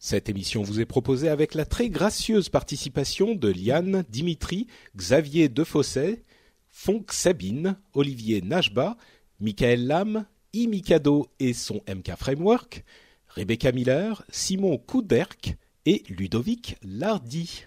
Cette émission vous est proposée avec la très gracieuse participation de Liane, Dimitri, Xavier Defosset, Fonk Sabine, Olivier Najba, Michael Lam, I Mikado et son MK Framework, Rebecca Miller, Simon Couderc et Ludovic Lardy.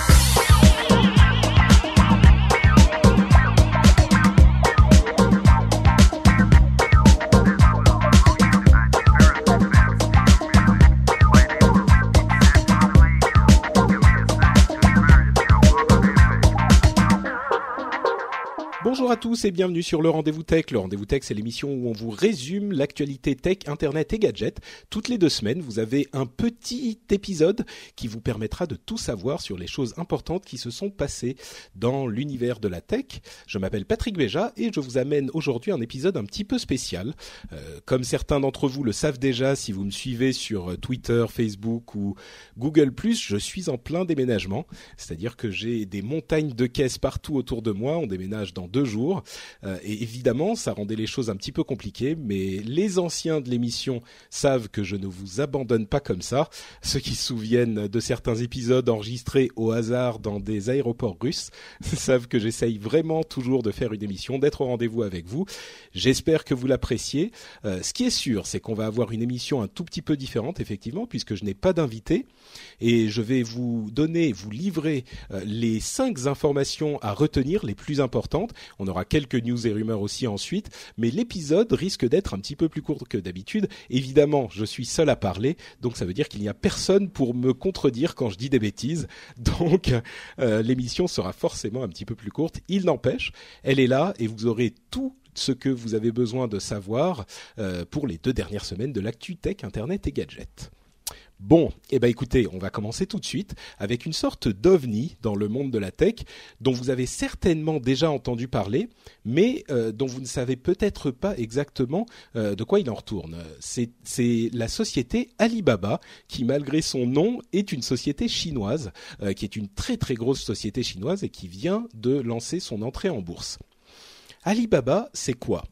Bonjour à tous et bienvenue sur le Rendez-vous Tech. Le Rendez-vous Tech, c'est l'émission où on vous résume l'actualité tech, internet et gadgets. Toutes les deux semaines, vous avez un petit épisode qui vous permettra de tout savoir sur les choses importantes qui se sont passées dans l'univers de la tech. Je m'appelle Patrick Béja et je vous amène aujourd'hui un épisode un petit peu spécial. Euh, comme certains d'entre vous le savent déjà, si vous me suivez sur Twitter, Facebook ou Google+, je suis en plein déménagement. C'est-à-dire que j'ai des montagnes de caisses partout autour de moi. On déménage dans deux jours. Euh, et évidemment, ça rendait les choses un petit peu compliquées, mais les anciens de l'émission savent que je ne vous abandonne pas comme ça. Ceux qui se souviennent de certains épisodes enregistrés au hasard dans des aéroports russes savent que j'essaye vraiment toujours de faire une émission, d'être au rendez-vous avec vous. J'espère que vous l'appréciez. Euh, ce qui est sûr, c'est qu'on va avoir une émission un tout petit peu différente, effectivement, puisque je n'ai pas d'invité. Et je vais vous donner, vous livrer euh, les cinq informations à retenir, les plus importantes. On aura quelques news et rumeurs aussi ensuite, mais l'épisode risque d'être un petit peu plus court que d'habitude. Évidemment, je suis seul à parler, donc ça veut dire qu'il n'y a personne pour me contredire quand je dis des bêtises. Donc euh, l'émission sera forcément un petit peu plus courte. Il n'empêche, elle est là et vous aurez tout ce que vous avez besoin de savoir euh, pour les deux dernières semaines de l'actu tech, internet et gadgets. Bon, eh ben écoutez, on va commencer tout de suite avec une sorte d'ovni dans le monde de la tech dont vous avez certainement déjà entendu parler, mais euh, dont vous ne savez peut-être pas exactement euh, de quoi il en retourne. C'est la société Alibaba qui, malgré son nom, est une société chinoise, euh, qui est une très très grosse société chinoise et qui vient de lancer son entrée en bourse. Alibaba, c'est quoi?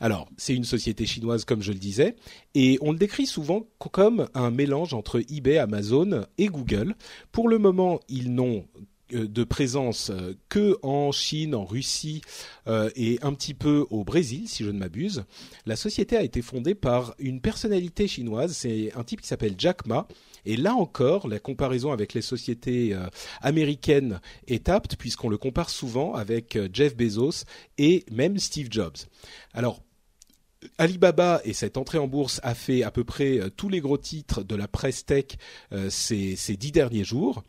Alors, c'est une société chinoise, comme je le disais, et on le décrit souvent comme un mélange entre eBay, Amazon et Google. Pour le moment, ils n'ont de présence euh, que en Chine, en Russie euh, et un petit peu au Brésil, si je ne m'abuse. La société a été fondée par une personnalité chinoise, c'est un type qui s'appelle Jack Ma. Et là encore, la comparaison avec les sociétés américaines est apte puisqu'on le compare souvent avec Jeff Bezos et même Steve Jobs. Alors Alibaba et cette entrée en bourse a fait à peu près euh, tous les gros titres de la presse tech euh, ces, dix derniers jours.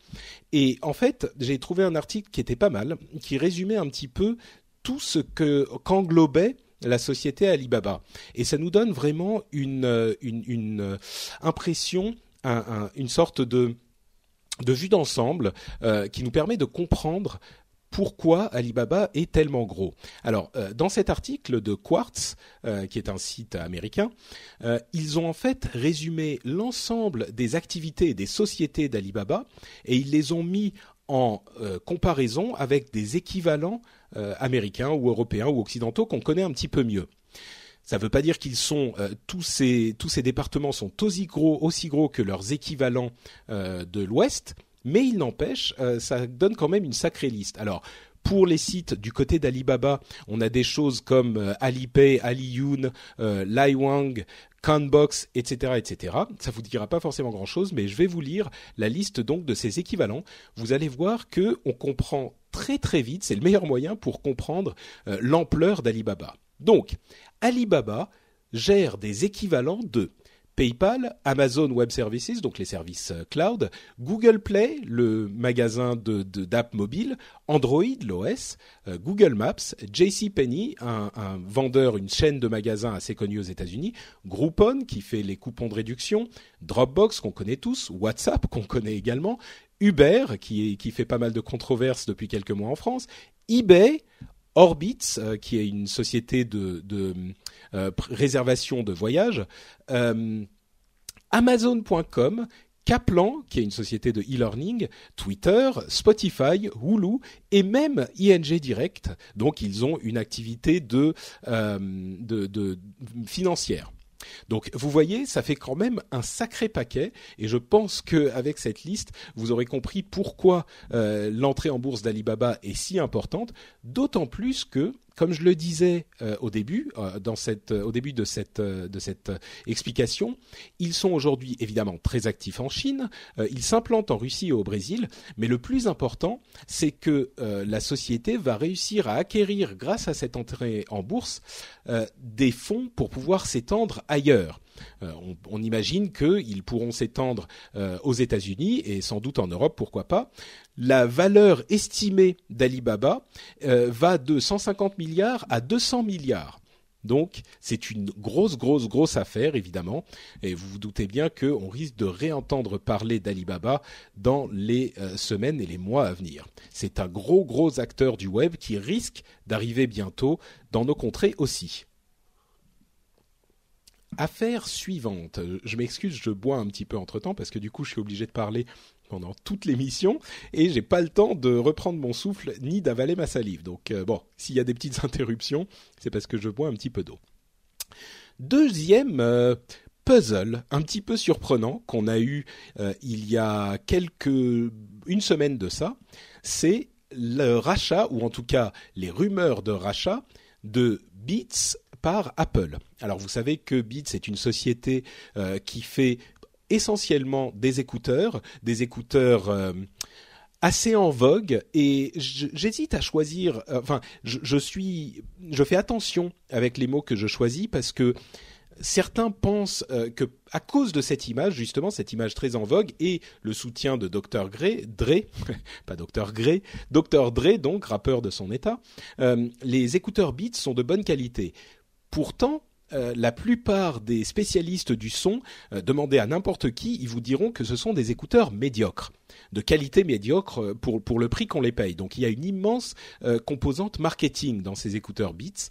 Et en fait, j'ai trouvé un article qui était pas mal, qui résumait un petit peu tout ce que qu'englobait la société Alibaba. Et ça nous donne vraiment une, euh, une, impression, une sorte de de vue d'ensemble qui nous permet de comprendre pourquoi Alibaba est tellement gros. Alors, euh, dans cet article de Quartz, euh, qui est un site américain, euh, ils ont en fait résumé l'ensemble des activités des sociétés d'Alibaba et ils les ont mis en comparaison avec des équivalents américains ou européens ou occidentaux qu'on connaît un petit peu mieux. Ça ne veut pas dire qu'ils sont tous ces tous ces départements sont aussi gros aussi gros que leurs équivalents de l'Ouest, mais il n'empêche, euh, ça donne quand même une sacrée liste. Alors, pour les sites du côté d'Alibaba, on a des choses comme euh, Alipay, Aliyun, euh, Laiwang, Canbox, etc., etc. Ça vous dira pas forcément grand chose, mais je vais vous lire la liste donc de ces équivalents. Vous allez voir que on comprend très très vite. C'est le meilleur moyen pour comprendre euh, l'ampleur d'Alibaba. Donc, Alibaba gère des équivalents de PayPal, Amazon Web Services, donc les services euh, cloud, Google Play, le magasin de d'app mobile, Android, l'OS, euh, Google Maps, JCPenney, un, vendeur, une chaîne de magasins assez connue aux États-Unis, Groupon qui fait les coupons de réduction, Dropbox qu'on connaît tous, WhatsApp qu'on connaît également, Uber qui, qui fait pas mal de controverses depuis quelques mois en France, eBay, Orbitz, euh, qui est une société de, euh, réservation de voyage, euh, Amazon.com, Kaplan, qui est une société de e-learning, Twitter, Spotify, Hulu et même ING Direct. Donc ils ont une activité de financière. Donc vous voyez, ça fait quand même un sacré paquet et je pense qu'avec cette liste, vous aurez compris pourquoi euh, l'entrée en bourse d'Alibaba est si importante, d'autant plus que comme je le disais euh, au début, euh, cette, au début de cette explication, ils sont aujourd'hui évidemment très actifs en Chine, ils s'implantent en Russie et au Brésil, mais le plus important, c'est que la société va réussir à acquérir, grâce à cette entrée en bourse, des fonds pour pouvoir s'étendre ailleurs. Euh, on, imagine qu'ils pourront s'étendre euh, aux États-Unis et sans doute en Europe, pourquoi pas. La valeur estimée d'Alibaba euh, va de 150 milliards à 200 milliards. Donc c'est une grosse, grosse, grosse affaire, évidemment. Et vous vous doutez bien qu'on risque de réentendre parler d'Alibaba dans les semaines et les mois à venir. C'est un gros, gros acteur du web qui risque d'arriver bientôt dans nos contrées aussi. Affaire suivante. Je m'excuse, je bois un petit peu entre temps parce que du coup, je suis obligé de parler pendant toute l'émission et j'ai pas le temps de reprendre mon souffle ni d'avaler ma salive. Donc euh, bon, s'il y a des petites interruptions, c'est parce que je bois un petit peu d'eau. Deuxième euh, puzzle un petit peu surprenant qu'on a eu euh, il y a quelques une semaine de ça, c'est le rachat ou en tout cas les rumeurs de rachat de Beats par Apple. Alors vous savez que Beats est une société euh, qui fait essentiellement des écouteurs, des écouteurs euh, assez en vogue et j'hésite à choisir. Euh, enfin, je, fais attention avec les mots que je choisis parce que certains pensent que à cause de cette image, justement, cette image très en vogue et le soutien de Dr. Gray, Dre, pas Dr. Gray, Dr. Dre, donc rappeur de son état, les écouteurs Beats sont de bonne qualité. Pourtant, euh, la plupart des spécialistes du son, euh, demandez à n'importe qui, ils vous diront que ce sont des écouteurs médiocres, de qualité médiocre euh, pour, pour le prix qu'on les paye. Donc il y a une immense composante marketing dans ces écouteurs Beats.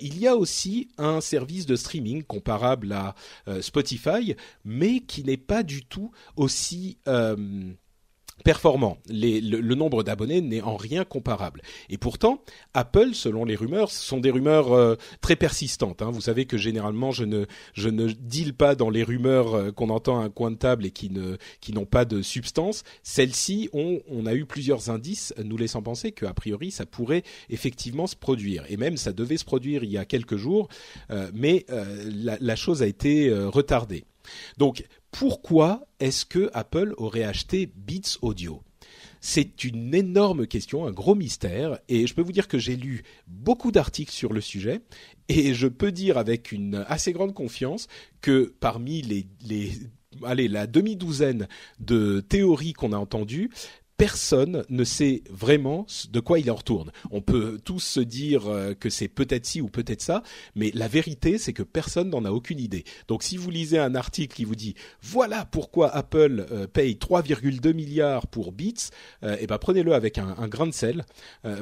il y a aussi un service de streaming comparable à Spotify, mais qui n'est pas du tout aussi performant. le, nombre d'abonnés n'est en rien comparable. Et pourtant, Apple, selon les rumeurs, sont des rumeurs euh, très persistantes. Hein. Vous savez que généralement, je ne je ne deal pas dans les rumeurs euh, qu'on entend à un coin de table et qui ne qui n'ont pas de substance. Celles-ci ont on a eu plusieurs indices nous laissant penser qu'a priori ça pourrait effectivement se produire. Et même ça devait se produire il y a quelques jours, euh, mais la, chose a été retardée. Donc pourquoi est-ce que Apple aurait acheté Beats Audio? C'est une énorme question, un gros mystère, et je peux vous dire que j'ai lu beaucoup d'articles sur le sujet, et je peux dire avec une assez grande confiance que parmi les, les allez, la demi-douzaine de théories qu'on a entendues, personne ne sait vraiment de quoi il en retourne. On peut tous se dire euh, que c'est peut-être ci ou peut-être ça, mais la vérité, c'est que personne n'en a aucune idée. Donc si vous lisez un article qui vous dit voilà pourquoi Apple euh, paye 3,2 milliards pour Beats, euh, eh ben prenez-le avec un, grain de sel,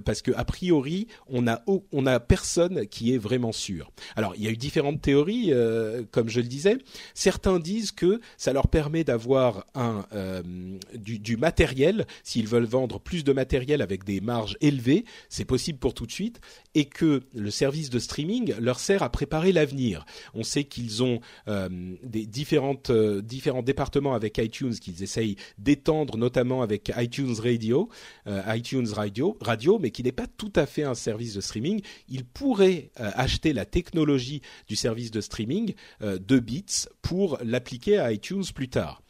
parce que a priori, on a on a personne qui est vraiment sûr. Alors il y a eu différentes théories, comme je le disais. Certains disent que ça leur permet d'avoir un du matériel s'ils veulent vendre plus de matériel avec des marges élevées, c'est possible pour tout de suite, et que le service de streaming leur sert à préparer l'avenir. On sait qu'ils ont euh, des euh, différents départements avec iTunes qu'ils essayent d'étendre, notamment avec iTunes Radio, euh, iTunes Radio, Radio, mais qui n'est pas tout à fait un service de streaming. Ils pourraient acheter la technologie du service de streaming de Beats pour l'appliquer à iTunes plus tard.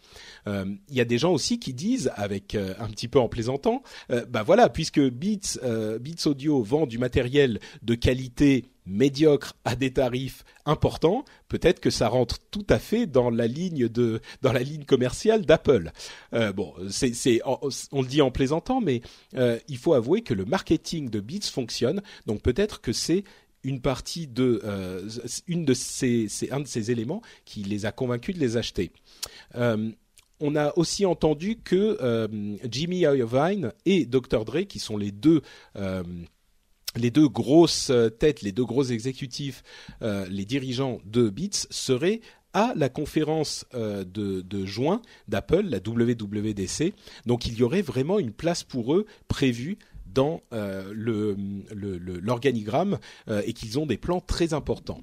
Euh, il y a des gens aussi qui disent, avec euh, un petit peu en plaisantant, euh, bah voilà, puisque Beats, Beats Audio vend du matériel de qualité médiocre à des tarifs importants, peut-être que ça rentre tout à fait dans la ligne de dans la ligne commerciale d'Apple. Bon, c'est on le dit en plaisantant, mais il faut avouer que le marketing de Beats fonctionne. Donc peut-être que c'est une partie de une de ces c'est un de ces éléments qui les a convaincus de les acheter. Euh, on a aussi entendu que euh, Jimmy Iovine et Dr Dre, qui sont les deux deux grosses têtes, les deux gros exécutifs, les dirigeants de Beats seraient à la conférence de, juin d'Apple, la WWDC. Donc il y aurait vraiment une place pour eux prévue dans euh, l'organigramme euh, et qu'ils ont des plans très importants.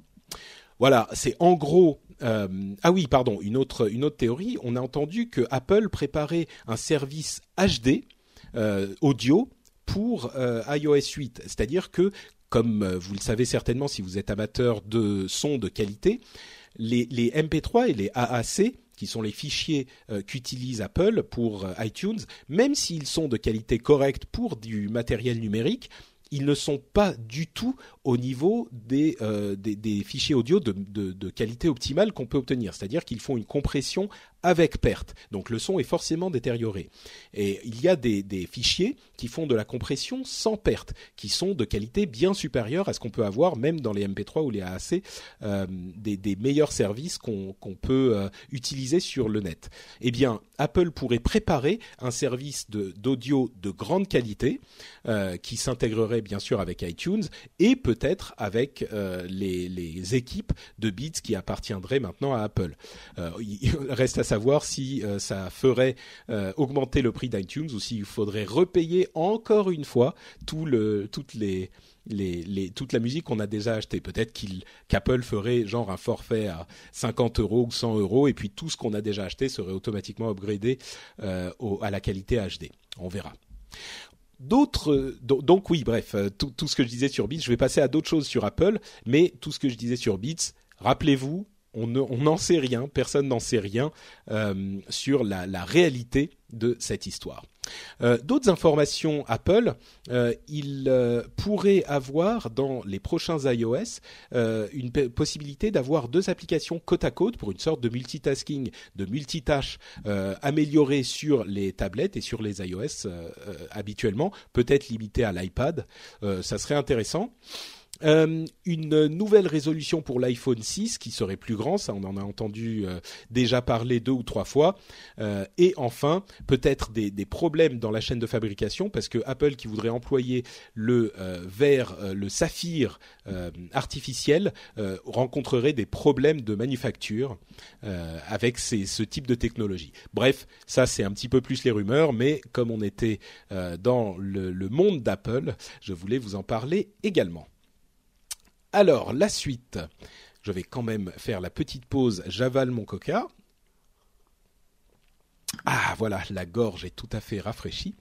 Voilà, c'est en gros. Euh, ah oui, pardon, une autre théorie. On a entendu que Apple préparait un service HD audio pour iOS 8, c'est-à-dire que comme vous le savez certainement si vous êtes amateur de son de qualité, les, les MP3 et les AAC qui sont les fichiers euh, qu'utilise Apple pour euh, iTunes, même s'ils sont de qualité correcte pour du matériel numérique, ils ne sont pas du tout au niveau des, euh, des, fichiers audio de, qualité optimale qu'on peut obtenir. C'est-à-dire qu'ils font une compression avec perte. Donc le son est forcément détérioré. Et il y a des, des, fichiers qui font de la compression sans perte, qui sont de qualité bien supérieure à ce qu'on peut avoir même dans les MP3 ou les AAC, euh, des, des, meilleurs services qu'on peut euh, utiliser sur le net. Eh bien, Apple pourrait préparer un service d'audio de, grande qualité qui s'intégrerait bien sûr avec iTunes et peut-être avec euh, les, équipes de Beats qui appartiendraient maintenant à Apple. Euh, il reste à savoir si euh, ça ferait augmenter le prix d'iTunes ou s'il faudrait repayer encore une fois tout le, toutes les, les, toute la musique qu'on a déjà achetée. Peut-être qu'Apple ferait genre un forfait à 50 euros ou 100 euros et puis tout ce qu'on a déjà acheté serait automatiquement upgradé euh, à la qualité HD. On verra. D'autres, donc oui, bref, tout, tout, ce que je disais sur Beats, je vais passer à d'autres choses sur Apple, mais tout ce que je disais sur Beats, rappelez-vous, on n'en sait rien, personne n'en sait rien euh, sur la, réalité de cette histoire. Euh, d'autres informations Apple, euh, il pourrait avoir dans les prochains iOS une possibilité d'avoir deux applications côte à côte pour une sorte de multitasking, de multitâche améliorée sur les tablettes et sur les iOS habituellement, peut-être limité à l'iPad. ça serait intéressant. Euh, une nouvelle résolution pour l'iPhone 6 qui serait plus grand, ça on en a entendu euh, déjà parler deux ou trois fois. Euh, et enfin, peut-être des, des, problèmes dans la chaîne de fabrication parce que Apple qui voudrait employer le verre, le saphir artificiel rencontrerait des problèmes de manufacture avec ce type de technologie. Bref, ça c'est un petit peu plus les rumeurs, mais comme on était dans le monde d'Apple, je voulais vous en parler également. Alors, la suite. Je vais quand même faire la petite pause. J'avale mon coca. Ah, voilà, la gorge est tout à fait rafraîchie.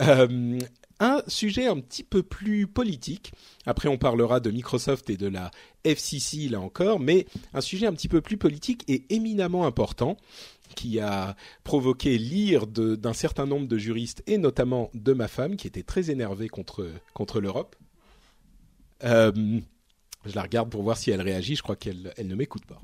Euh, un sujet un petit peu plus politique. Après, on parlera de Microsoft et de la FCC là encore, mais un sujet un petit peu plus politique et éminemment important qui a provoqué l'ire d'un certain nombre de juristes et notamment de ma femme qui était très énervée contre contre l'Europe. Euh, je la regarde pour voir si elle réagit. Je crois qu'elle elle ne m'écoute pas.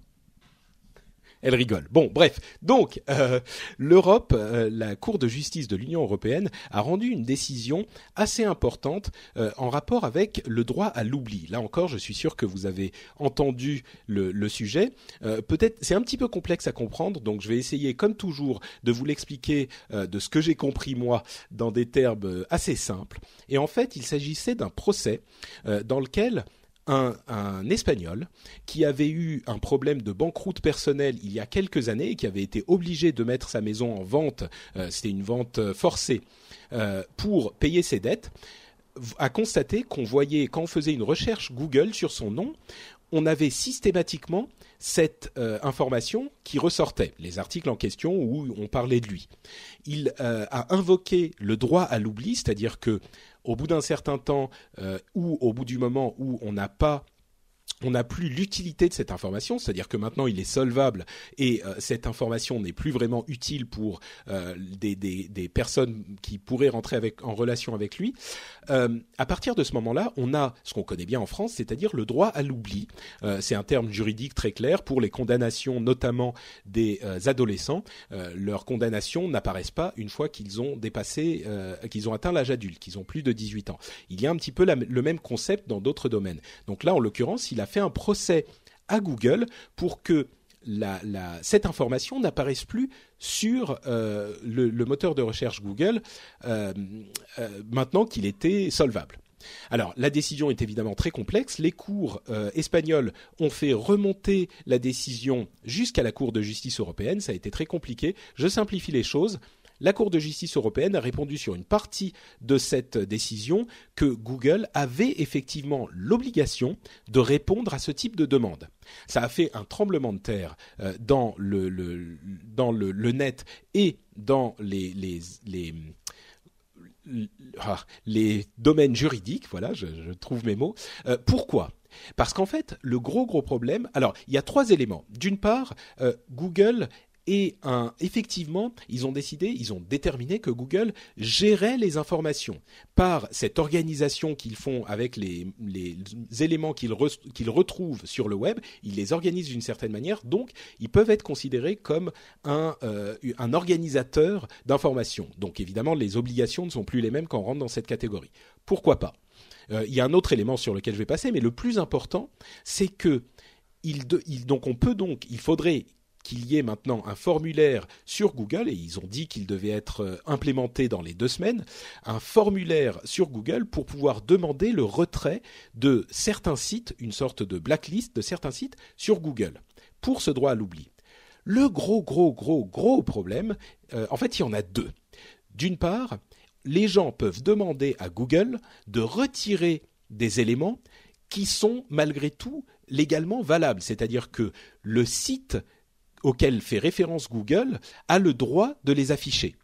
Elle rigole. Bon, bref. Donc, euh, l'Europe, euh, la Cour de justice de l'Union européenne, a rendu une décision assez importante euh, en rapport avec le droit à l'oubli. Là encore, je suis sûr que vous avez entendu le, le sujet. Peut-être, c'est un petit peu complexe à comprendre, donc je vais essayer, comme toujours, de vous l'expliquer de ce que j'ai compris moi dans des termes assez simples. Et en fait, il s'agissait d'un procès dans lequel un, Espagnol qui avait eu un problème de banqueroute personnelle il y a quelques années et qui avait été obligé de mettre sa maison en vente, euh, c'était une vente euh, forcée, euh, pour payer ses dettes, a constaté qu'on voyait, quand on faisait une recherche Google sur son nom, on avait systématiquement cette information qui ressortait, les articles en question où on parlait de lui. Il a invoqué le droit à l'oubli, c'est-à-dire que au bout d'un certain temps euh, ou au bout du moment où on n'a pas on n'a plus l'utilité de cette information, c'est-à-dire que maintenant il est solvable et euh, cette information n'est plus vraiment utile pour euh, des, personnes qui pourraient rentrer avec, en relation avec lui. Euh, à partir de ce moment-là, on a ce qu'on connaît bien en France, c'est-à-dire le droit à l'oubli. c'est un terme juridique très clair pour les condamnations, notamment des adolescents. leurs condamnations n'apparaissent pas une fois qu'ils ont dépassé, qu'ils ont atteint l'âge adulte, qu'ils ont plus de 18 ans. Il y a un petit peu le même concept dans d'autres domaines. Donc là, en l'occurrence, il a fait un procès à Google pour que cette information n'apparaisse plus sur euh, le, moteur de recherche Google euh, euh, maintenant qu'il était solvable. Alors, la décision est évidemment très complexe. Les cours espagnols ont fait remonter la décision jusqu'à la Cour de justice européenne. Ça a été très compliqué. Je simplifie les choses la Cour de justice européenne a répondu sur une partie de cette décision que Google avait effectivement l'obligation de répondre à ce type de demande. Ça a fait un tremblement de terre euh, dans, le, dans le, net et dans les, les, ah, les domaines juridiques, voilà, je, trouve mes mots. Euh, pourquoi? Parce qu'en fait, le gros gros problème, alors il y a trois éléments. D'une part, euh, Google et effectivement, ils ont décidé, ils ont déterminé que Google gérait les informations par cette organisation qu'ils font avec les, éléments qu'ils retrouvent sur le web. Ils les organisent d'une certaine manière, donc ils peuvent être considérés comme un, euh, organisateur d'informations. Donc évidemment, les obligations ne sont plus les mêmes quand on rentre dans cette catégorie. Pourquoi pas? Euh, Il y a un autre élément sur lequel je vais passer, mais le plus important, c'est que donc on peut donc, il faudrait qu'il y ait maintenant un formulaire sur Google, et ils ont dit qu'il devait être euh, implémenté dans les deux semaines, un formulaire sur Google pour pouvoir demander le retrait de certains sites, une sorte de blacklist de certains sites sur Google, pour ce droit à l'oubli. Le gros, gros, gros, gros problème, euh, en fait, il y en a deux. D'une part, les gens peuvent demander à Google de retirer des éléments qui sont malgré tout légalement valables. C'est-à-dire que le site auquel fait référence Google a le droit de les afficher.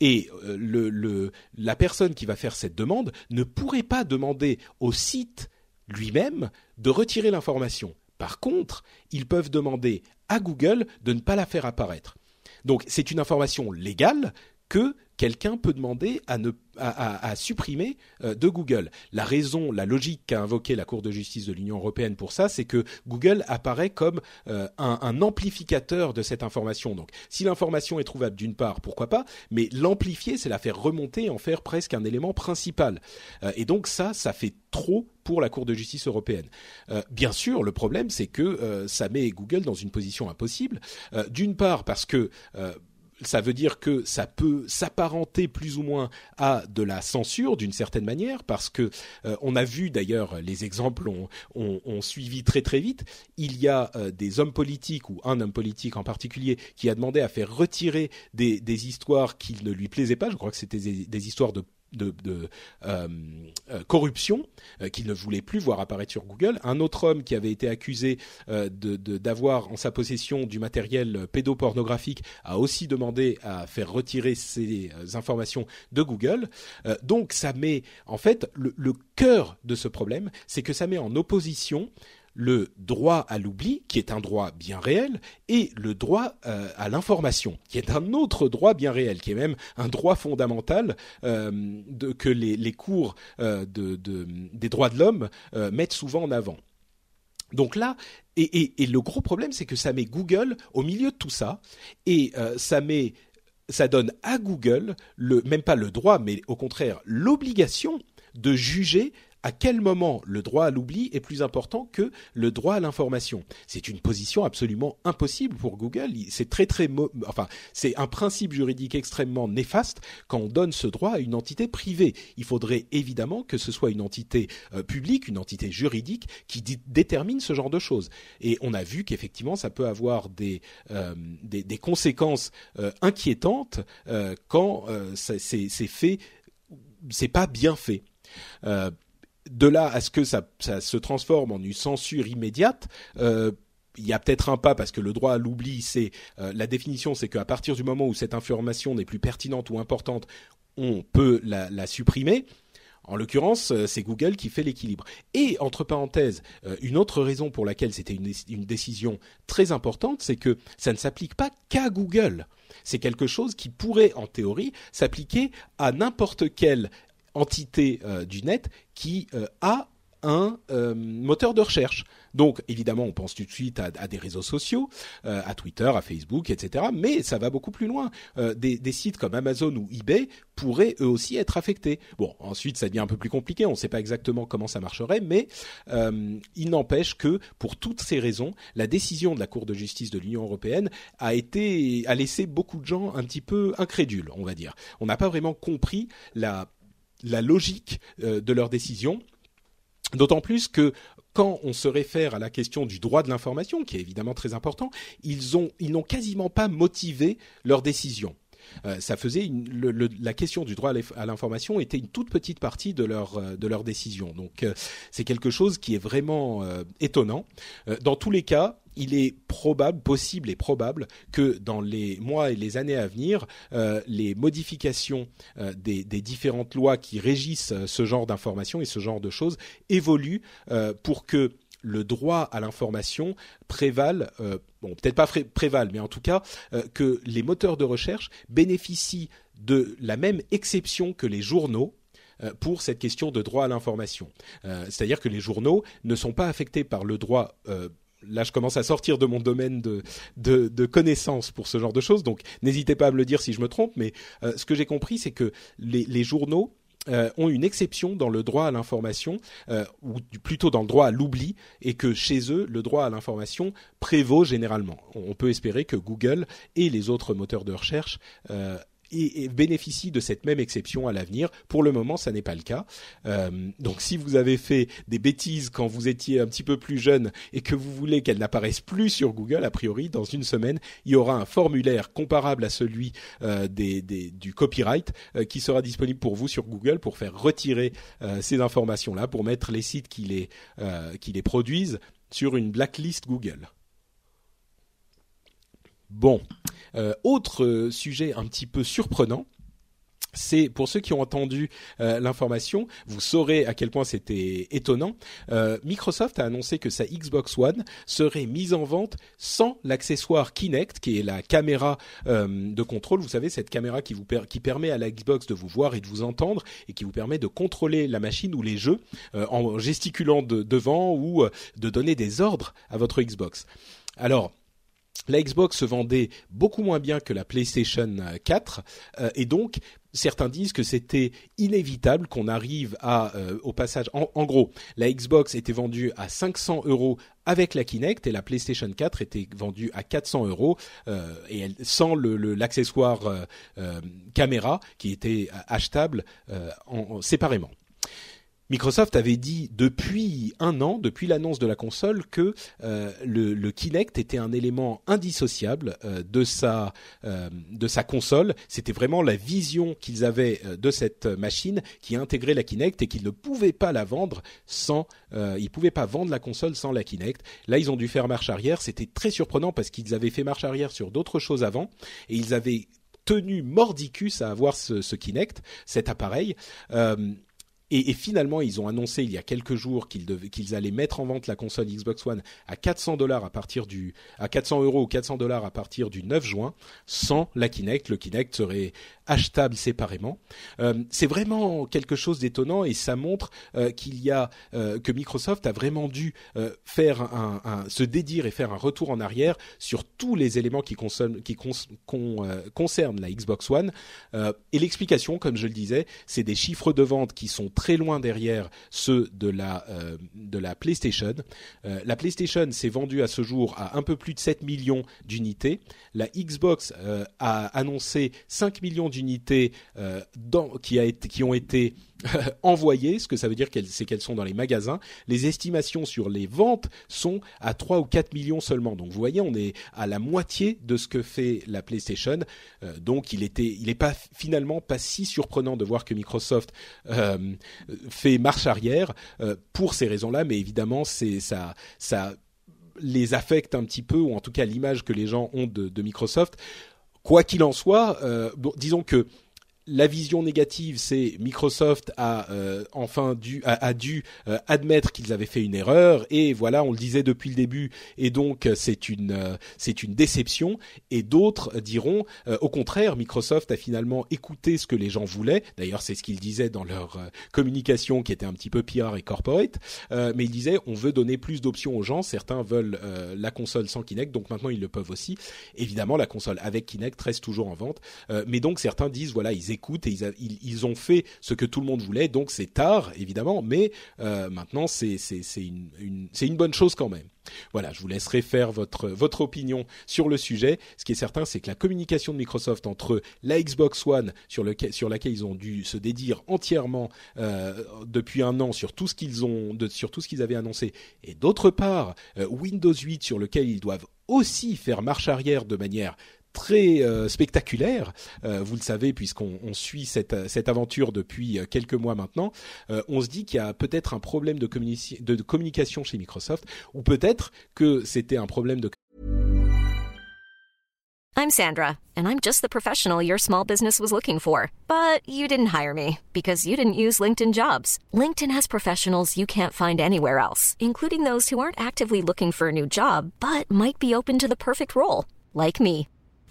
Et euh, la personne qui va faire cette demande ne pourrait pas demander au site lui-même de retirer l'information. Par contre, ils peuvent demander à Google de ne pas la faire apparaître. Donc c'est une information légale que quelqu'un peut demander à, supprimer euh, de Google. La raison, la logique qu'a invoqué la Cour de justice de l'Union européenne pour ça, c'est que Google apparaît comme euh, un, amplificateur de cette information. Donc, si l'information est trouvable d'une part, pourquoi pas, mais l'amplifier, c'est la faire remonter en faire presque un élément principal. Euh, et donc ça, ça fait trop pour la Cour de justice européenne. bien sûr, le problème, c'est que ça met Google dans une position impossible. d'une part, parce que ça veut dire que ça peut s'apparenter plus ou moins à de la censure d'une certaine manière, parce que euh, on a vu d'ailleurs les exemples ont, ont, suivi très très vite. Il y a euh, des hommes politiques ou un homme politique en particulier qui a demandé à faire retirer des, des histoires qui ne lui plaisaient pas. Je crois que c'était des histoires de de, euh, euh, corruption euh, qu'il ne voulait plus voir apparaître sur Google. Un autre homme qui avait été accusé d'avoir en sa possession du matériel pédopornographique a aussi demandé à faire retirer ces informations de Google. donc ça met en fait le, le cœur de ce problème, c'est que ça met en opposition le droit à l'oubli, qui est un droit bien réel, et le droit euh, à l'information, qui est un autre droit bien réel, qui est même un droit fondamental euh, que les, cours euh, des droits de l'homme mettent souvent en avant. Donc là, et, le gros problème, c'est que ça met Google au milieu de tout ça, et ça met ça donne à Google le même pas le droit, mais au contraire l'obligation de juger à quel moment le droit à l'oubli est plus important que le droit à l'information C'est une position absolument impossible pour Google. C'est très très, enfin, c'est un principe juridique extrêmement néfaste quand on donne ce droit à une entité privée. Il faudrait évidemment que ce soit une entité euh, publique, une entité juridique qui détermine ce genre de choses. Et on a vu qu'effectivement, ça peut avoir des euh, des, conséquences euh, inquiétantes quand c'est fait, c'est pas bien fait de là à ce que ça, se transforme en une censure immédiate, euh, il y a peut-être un pas parce que le droit à l'oubli, c'est euh, la définition, c'est qu'à partir du moment où cette information n'est plus pertinente ou importante, on peut la, supprimer. En l'occurrence, c'est Google qui fait l'équilibre. Et entre parenthèses, une autre raison pour laquelle c'était une, une, décision très importante, c'est que ça ne s'applique pas qu'à Google. C'est quelque chose qui pourrait, en théorie, s'appliquer à n'importe quelle entité du net qui a un moteur de recherche. Donc évidemment, on pense tout de suite à, des réseaux sociaux, euh, à Twitter, à Facebook, etc. Mais ça va beaucoup plus loin. Euh, des, sites comme Amazon ou eBay pourraient eux aussi être affectés. Bon, ensuite, ça devient un peu plus compliqué. On ne sait pas exactement comment ça marcherait, mais euh, il n'empêche que pour toutes ces raisons, la décision de la Cour de justice de l'Union européenne a été a laissé beaucoup de gens un petit peu incrédules, on va dire. On n'a pas vraiment compris la la logique de leur décision. D'autant plus que quand on se réfère à la question du droit de l'information, qui est évidemment très important, ils ils n'ont quasiment pas motivé leur décision. Euh, ça faisait la question du droit à l'information était une toute petite partie de leur euh, de décision. Donc euh, c'est quelque chose qui est vraiment étonnant. dans tous les cas, il est probable, possible et probable que dans les mois et les années à venir, les modifications des, des, différentes lois qui régissent ce genre d'informations et ce genre de choses évoluent pour que le droit à l'information prévale, euh, bon peut-être pas prévale, mais en tout cas euh, que les moteurs de recherche bénéficient de la même exception que les journaux euh, pour cette question de droit à l'information. C'est-à-dire que les journaux ne sont pas affectés par le droit là je commence à sortir de mon domaine de, connaissances pour ce genre de choses, donc n'hésitez pas à me le dire si je me trompe, mais ce que j'ai compris, c'est que les, journaux euh, ont une exception dans le droit à l'information, euh, ou plutôt dans le droit à l'oubli, et que chez eux, le droit à l'information prévaut généralement. On peut espérer que Google et les autres moteurs de recherche et, bénéficie de cette même exception à l'avenir. Pour le moment, ça n'est pas le cas. Euh, donc, si vous avez fait des bêtises quand vous étiez un petit peu plus jeune et que vous voulez qu'elles n'apparaissent plus sur Google, a priori, dans une semaine, il y aura un formulaire comparable à celui euh, du copyright euh, qui sera disponible pour vous sur Google pour faire retirer ces informations-là, pour mettre les sites qui les produisent sur une blacklist Google. Bon, euh, autre sujet un petit peu surprenant. C'est pour ceux qui ont entendu euh, l'information, vous saurez à quel point c'était étonnant. Euh, Microsoft a annoncé que sa Xbox One serait mise en vente sans l'accessoire Kinect, qui est la caméra de contrôle. Vous savez cette caméra qui vous qui permet à la Xbox de vous voir et de vous entendre et qui vous permet de contrôler la machine ou les jeux en gesticulant devant ou de donner des ordres à votre Xbox. Alors la Xbox se vendait beaucoup moins bien que la PlayStation 4 euh, et donc certains disent que c'était inévitable qu'on arrive à euh, au passage en, gros la Xbox était vendue à 500 euros avec la Kinect et la PlayStation 4 était vendue à 400 euros euh, et sans l'accessoire caméra qui était achetable séparément. Microsoft avait dit depuis un an, depuis l'annonce de la console, que euh, le, Kinect était un élément indissociable euh, de sa euh, de sa console. C'était vraiment la vision qu'ils avaient de cette machine qui intégrait la Kinect et qu'ils ne pouvaient pas la vendre sans. ils pouvaient pas vendre la console sans la Kinect. Là, ils ont dû faire marche arrière. C'était très surprenant parce qu'ils avaient fait marche arrière sur d'autres choses avant et ils avaient tenu mordicus à avoir ce Kinect, cet appareil. Et, finalement, ils ont annoncé il y a quelques jours qu'ils allaient mettre en vente la console Xbox One à 400 dollars à partir du à 400 euros ou 400 dollars à partir du 9 juin, sans la Kinect. Le Kinect serait achetable séparément. Euh, c'est vraiment quelque chose d'étonnant et ça montre euh, qu'il y a euh, que Microsoft a vraiment dû faire un, se dédire et faire un retour en arrière sur tous les éléments qui, qui concernent la Xbox One. et l'explication, comme je le disais, c'est des chiffres de vente qui sont loin derrière ceux de la la PlayStation. la PlayStation s'est vendue à ce jour à un peu plus de 7 millions d'unités. La Xbox a annoncé 5 millions d'unités euh, qui, ont été euh, envoyées, ce que ça veut dire c'est qu'elles sont dans les magasins. Les estimations sur les ventes sont à 3 ou 4 millions seulement. Donc vous voyez, on est à la moitié de ce que fait la PlayStation. Euh, donc il n'est pas finalement pas si surprenant de voir que Microsoft fait marche arrière pour ces raisons-là, mais évidemment ça, les affecte un petit peu, ou en tout cas l'image que les gens ont de, Microsoft. Quoi qu'il en soit, euh, disons que la vision négative, c'est Microsoft a euh, enfin dû a, dû euh, admettre qu'ils avaient fait une erreur. Et voilà, on le disait depuis le début. Et donc c'est une euh, c'est une déception. Et d'autres diront au contraire, Microsoft a finalement écouté ce que les gens voulaient. D'ailleurs, c'est ce qu'ils disaient dans leur communication qui était un petit peu PR et corporate, mais ils disaient on veut donner plus d'options aux gens, certains veulent la console sans Kinect, donc maintenant ils le peuvent aussi. Évidemment, la console avec Kinect reste toujours en vente, mais donc certains disent voilà, ils écoutent et ils, ont fait ce que tout le monde voulait. Donc c'est tard, évidemment, mais euh, maintenant c'est une, bonne chose quand même. Voilà, je vous laisserai faire votre opinion sur le sujet. Ce qui est certain, c'est que la communication de Microsoft entre la Xbox One sur, laquelle ils ont dû se dédire entièrement euh, depuis un an sur tout ce qu'ils ont de, sur tout ce qu'ils avaient annoncé, et d'autre part euh, Windows 8 sur lequel ils doivent aussi faire marche arrière de manière très euh, spectaculaire. Euh, vous le savez puisqu'on on suit cette, cette aventure depuis euh, quelques mois maintenant. on se dit qu'il y a peut-être un problème de communication chez Microsoft ou peut-être que c'était un problème de I'm Sandra, and I'm just the professional your small business was looking for. But you didn't hire me because you didn't use LinkedIn jobs. LinkedIn has professionals you can't find anywhere else, including those who aren't actively looking for a new job but might be open to the perfect role, like me.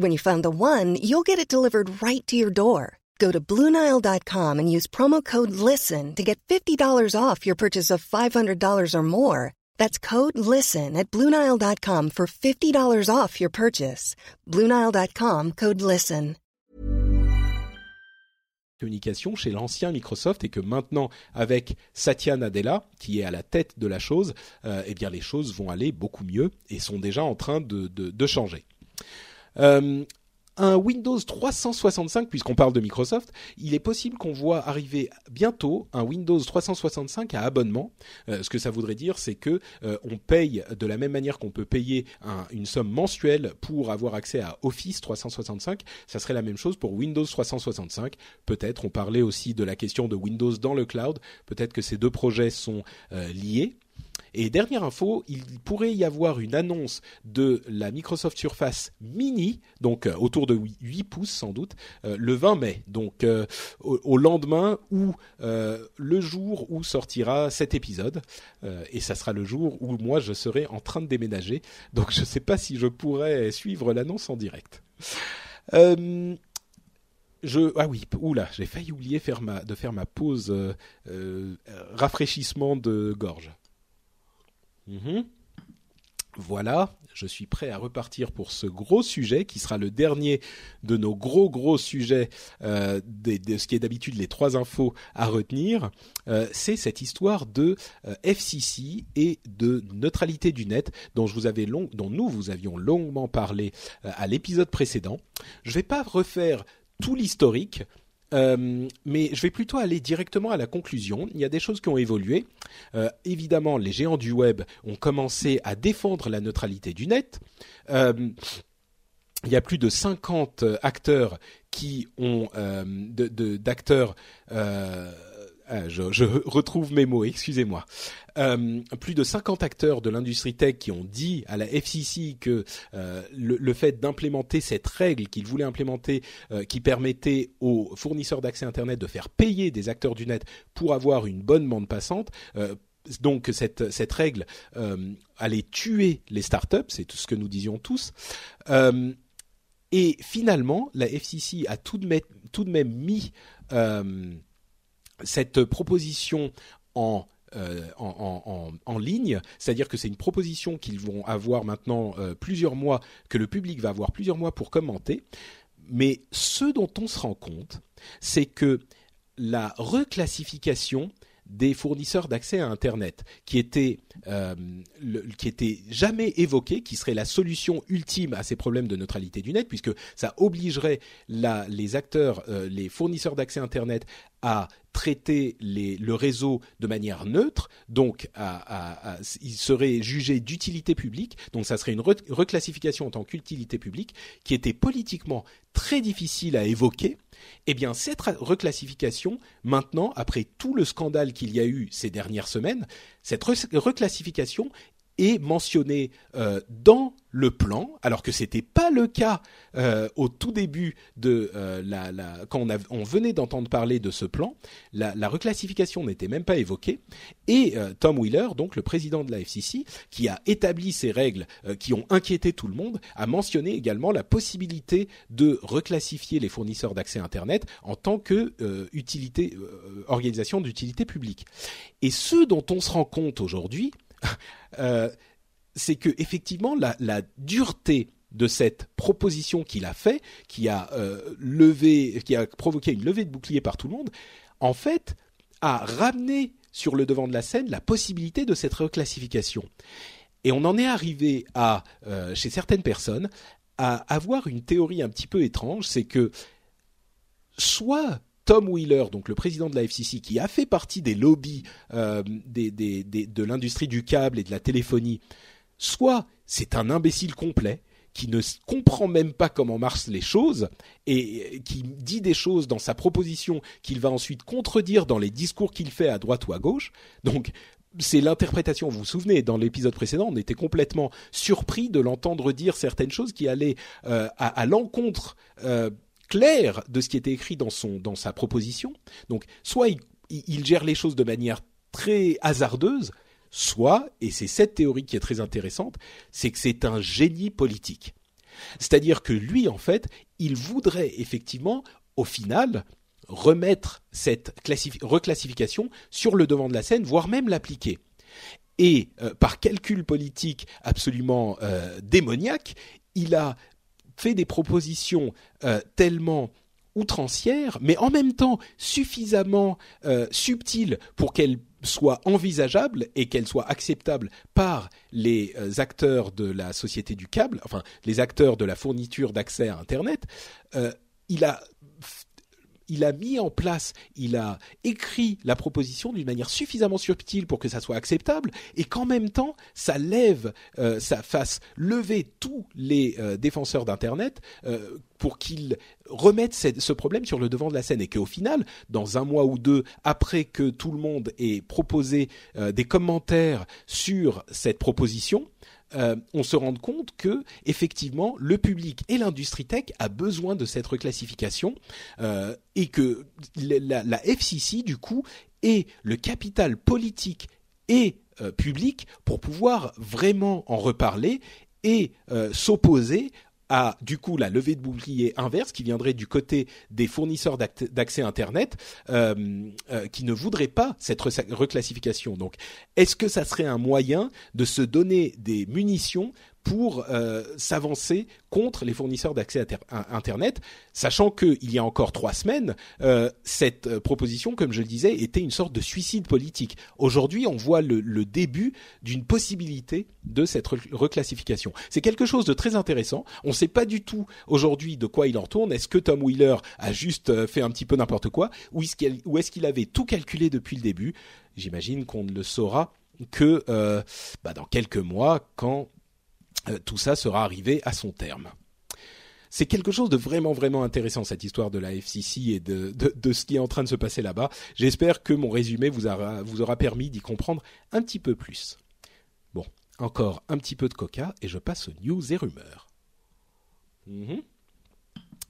When you find the one, you'll get it delivered right to your door. Go to Bluenile.com and use promo code LISTEN to get $50 off your purchase of $500 or more. That's code LISTEN at Bluenile.com for $50 off your purchase. Bluenile.com code LISTEN. Communication chez l'ancien Microsoft et que maintenant, avec Satya Nadella, qui est à la tête de la chose, euh, eh bien les choses vont aller beaucoup mieux et sont déjà en train de, de, de changer. Euh, un Windows 365, puisqu'on parle de Microsoft, il est possible qu'on voit arriver bientôt un Windows 365 à abonnement. Euh, ce que ça voudrait dire, c'est que euh, on paye de la même manière qu'on peut payer une somme mensuelle pour avoir accès à Office 365. Ça serait la même chose pour Windows 365. Peut-être, on parlait aussi de la question de Windows dans le cloud. Peut-être que ces deux projets sont liés. Et dernière info, il pourrait y avoir une annonce de la Microsoft Surface Mini, donc euh, autour de 8 pouces sans doute, euh, le 20 mai, donc euh, au, lendemain ou le jour où sortira cet épisode. et ça sera le jour où moi je serai en train de déménager. Donc je ne sais pas si je pourrais suivre l'annonce en direct. Ah oui oula j'ai failli oublier de faire ma pause rafraîchissement de gorge. Mhm. Voilà, je suis prêt à repartir pour ce gros sujet qui sera le dernier de nos gros gros sujets euh, de, ce qui est d'habitude les trois infos à retenir. Euh, c'est cette histoire de euh, FCC et de neutralité du net dont dont nous vous avions longuement parlé à l'épisode précédent. Je ne vais pas refaire tout l'historique. Euh, mais je vais plutôt aller directement à la conclusion. Il y a des choses qui ont évolué. Euh, évidemment, les géants du web ont commencé à défendre la neutralité du net. Euh, il y a plus de 50 acteurs qui ont d'acteurs euh, je, retrouve mes mots, excusez-moi. Euh, plus de 50 acteurs de l'industrie tech qui ont dit à la FCC que euh, le, fait d'implémenter cette règle qu'ils voulaient implémenter, qui permettait aux fournisseurs d'accès Internet de faire payer des acteurs du net pour avoir une bonne bande passante, donc cette, cette règle allait tuer les startups, c'est tout ce que nous disions tous. et finalement, la FCC a tout de même, tout de même mis cette proposition euh, en en, ligne, c'est-à-dire que c'est une proposition qu'ils vont avoir maintenant euh, plusieurs mois, que le public va avoir plusieurs mois pour commenter. Mais ce dont on se rend compte, c'est que la reclassification des fournisseurs d'accès à Internet, qui était euh, qui était jamais évoqué, qui serait la solution ultime à ces problèmes de neutralité du net, puisque ça obligerait la, les acteurs, les fournisseurs d'accès Internet à traiter le réseau de manière neutre, donc il serait jugé d'utilité publique, donc ça serait une reclassification en tant qu'utilité publique qui était politiquement très difficile à évoquer. Eh bien, cette reclassification, maintenant, après tout le scandale qu'il y a eu ces dernières semaines, cette reclassification est mentionné euh, dans le plan, alors que c'était pas le cas euh, au tout début de euh, la, quand on, venait d'entendre parler de ce plan, la, la reclassification n'était même pas évoquée. Et Tom Wheeler, donc le président de la FCC, qui a établi ces règles qui ont inquiété tout le monde, a mentionné également la possibilité de reclassifier les fournisseurs d'accès Internet en tant que organisation d'utilité publique. Et ce dont on se rend compte aujourd'hui, euh, c'est que effectivement la, dureté de cette proposition qu'il a fait, qui a euh, levé, qui a provoqué une levée de bouclier par tout le monde, en fait, a ramené sur le devant de la scène la possibilité de cette reclassification. Et on en est arrivé à, euh, chez certaines personnes, à avoir une théorie un petit peu étrange, c'est que soit Tom Wheeler, donc le président de la FCC, qui a fait partie des lobbies euh, de l'industrie du câble et de la téléphonie, soit c'est un imbécile complet qui ne comprend même pas comment marchent les choses et qui dit des choses dans sa proposition qu'il va ensuite contredire dans les discours qu'il fait à droite ou à gauche. Donc c'est l'interprétation. Vous vous souvenez, dans l'épisode précédent, on était complètement surpris de l'entendre dire certaines choses qui allaient euh, à, à l'encontre euh, clair de ce qui était écrit dans son dans sa proposition. Donc soit il, gère les choses de manière très hasardeuse, soit et c'est cette théorie qui est très intéressante, c'est que c'est un génie politique. C'est-à-dire que lui en fait, il voudrait effectivement au final remettre cette reclassification sur le devant de la scène, voire même l'appliquer. Et euh, par calcul politique absolument euh, démoniaque, il a fait des propositions euh, tellement outrancières, mais en même temps suffisamment euh, subtiles pour qu'elles soient envisageables et qu'elles soient acceptables par les euh, acteurs de la société du câble, enfin les acteurs de la fourniture d'accès à Internet, il a il a mis en place, il a écrit la proposition d'une manière suffisamment subtile pour que ça soit acceptable et qu'en même temps ça lève, euh, ça fasse lever tous les euh, défenseurs d'Internet euh, pour qu'ils remettent ce problème sur le devant de la scène et qu'au final, dans un mois ou deux après que tout le monde ait proposé des commentaires sur cette proposition, euh, on se rend compte que effectivement le public et l'industrie tech a besoin de cette reclassification euh, et que la, la, FCC du coup est le capital politique et euh, public pour pouvoir vraiment en reparler et s'opposer à du coup la levée de bouclier inverse qui viendrait du côté des fournisseurs d'accès Internet euh, euh, qui ne voudraient pas cette reclassification. Donc, est-ce que ça serait un moyen de se donner des munitions pour euh, s'avancer contre les fournisseurs d'accès à Internet, sachant qu'il y a encore trois semaines, euh, cette euh, proposition, comme je le disais, était une sorte de suicide politique. Aujourd'hui, on voit le, début d'une possibilité de cette reclassification. C'est quelque chose de très intéressant. On ne sait pas du tout aujourd'hui de quoi il en tourne. Est-ce que Tom Wheeler a juste fait un petit peu n'importe quoi, ou est-ce qu'il avait tout calculé depuis le début? J'imagine qu'on ne le saura que bah dans quelques mois quand tout ça sera arrivé à son terme. C'est quelque chose de vraiment vraiment intéressant cette histoire de la FCC et de, de, ce qui est en train de se passer là-bas. J'espère que mon résumé vous aura, vous aura permis d'y comprendre un petit peu plus. Bon, encore un petit peu de coca et je passe aux news et rumeurs. Mhm.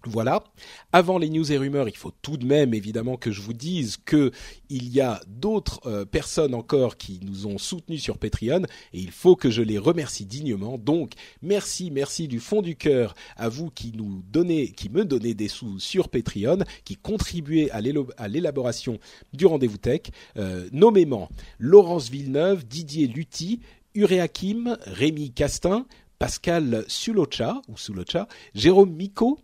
Voilà. Avant les news et rumeurs, il faut tout de même évidemment que je vous dise que il y a d'autres euh, personnes encore qui nous ont soutenus sur Patreon et il faut que je les remercie dignement. Donc merci, merci du fond du cœur à vous qui nous donnez, qui me donnez des sous sur Patreon, qui contribuez à l'élaboration du rendez-vous tech, euh, nommément Laurence Villeneuve, Didier Lutti, Uréakim, Rémi Castin, Pascal Sulocha ou Sulocha, Jérôme Miko,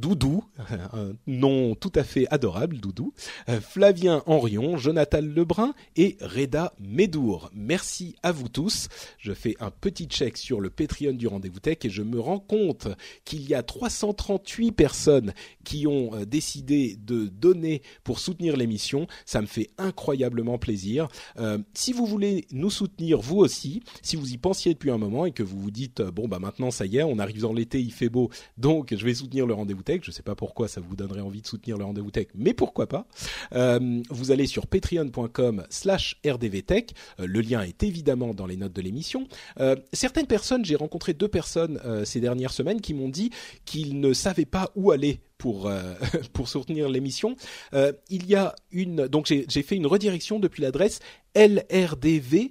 Doudou, un nom tout à fait adorable, Doudou, euh, Flavien Henrion, Jonathan Lebrun et Reda Médour. Merci à vous tous. Je fais un petit check sur le Patreon du Rendez-vous Tech et je me rends compte qu'il y a 338 personnes qui ont euh, décidé de donner pour soutenir l'émission. Ça me fait incroyablement plaisir. Euh, si vous voulez nous soutenir vous aussi, si vous y pensiez depuis un moment et que vous vous dites bon bah maintenant ça y est, on arrive dans l'été, il fait beau, donc je vais soutenir le Rendez-vous Tech. Je sais pas pourquoi ça vous donnerait envie de soutenir le Rendez-vous Tech, mais pourquoi pas. Euh, vous allez sur patreon.com/slash rdvtech. Euh, le lien est évidemment dans les notes de l'émission. Euh, certaines personnes, j'ai rencontré deux personnes ces dernières semaines qui m'ont dit qu'ils ne savaient pas où aller pour pour soutenir l'émission. il y a une donc j'ai fait une redirection depuis l'adresse lrdv.fr.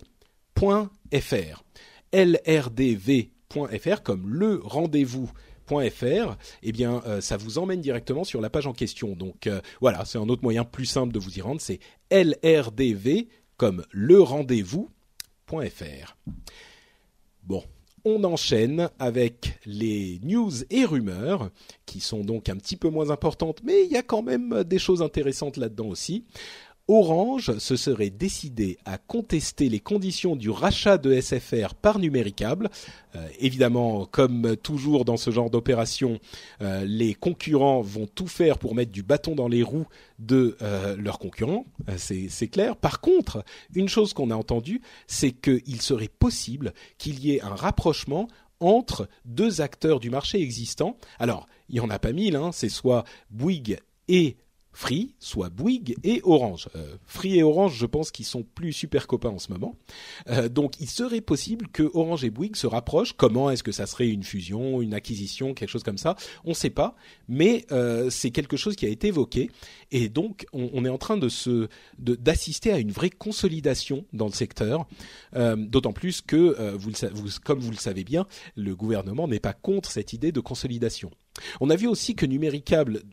lrdv.fr comme le rendez-vous fr, eh bien, euh, ça vous emmène directement sur la page en question. Donc euh, voilà, c'est un autre moyen plus simple de vous y rendre, c'est lrdv comme le rendez-vous.fr. Bon, on enchaîne avec les news et rumeurs, qui sont donc un petit peu moins importantes, mais il y a quand même des choses intéressantes là-dedans aussi. Orange se serait décidé à contester les conditions du rachat de SFR par Numéricable. Euh, évidemment, comme toujours dans ce genre d'opération, euh, les concurrents vont tout faire pour mettre du bâton dans les roues de euh, leurs concurrents, c'est clair. Par contre, une chose qu'on a entendue, c'est qu'il serait possible qu'il y ait un rapprochement entre deux acteurs du marché existant. Alors, il n'y en a pas mille, hein, c'est soit Bouygues et Free, soit Bouygues et Orange. Euh, Free et Orange, je pense qu'ils sont plus super copains en ce moment. Euh, donc, il serait possible que Orange et Bouygues se rapprochent. Comment est-ce que ça serait une fusion, une acquisition, quelque chose comme ça? On ne sait pas, mais euh, c'est quelque chose qui a été évoqué. Et donc, on, est en train de d'assister à une vraie consolidation dans le secteur. D'autant plus que, comme vous le savez bien, le gouvernement n'est pas contre cette idée de consolidation. On a vu aussi que Numéricable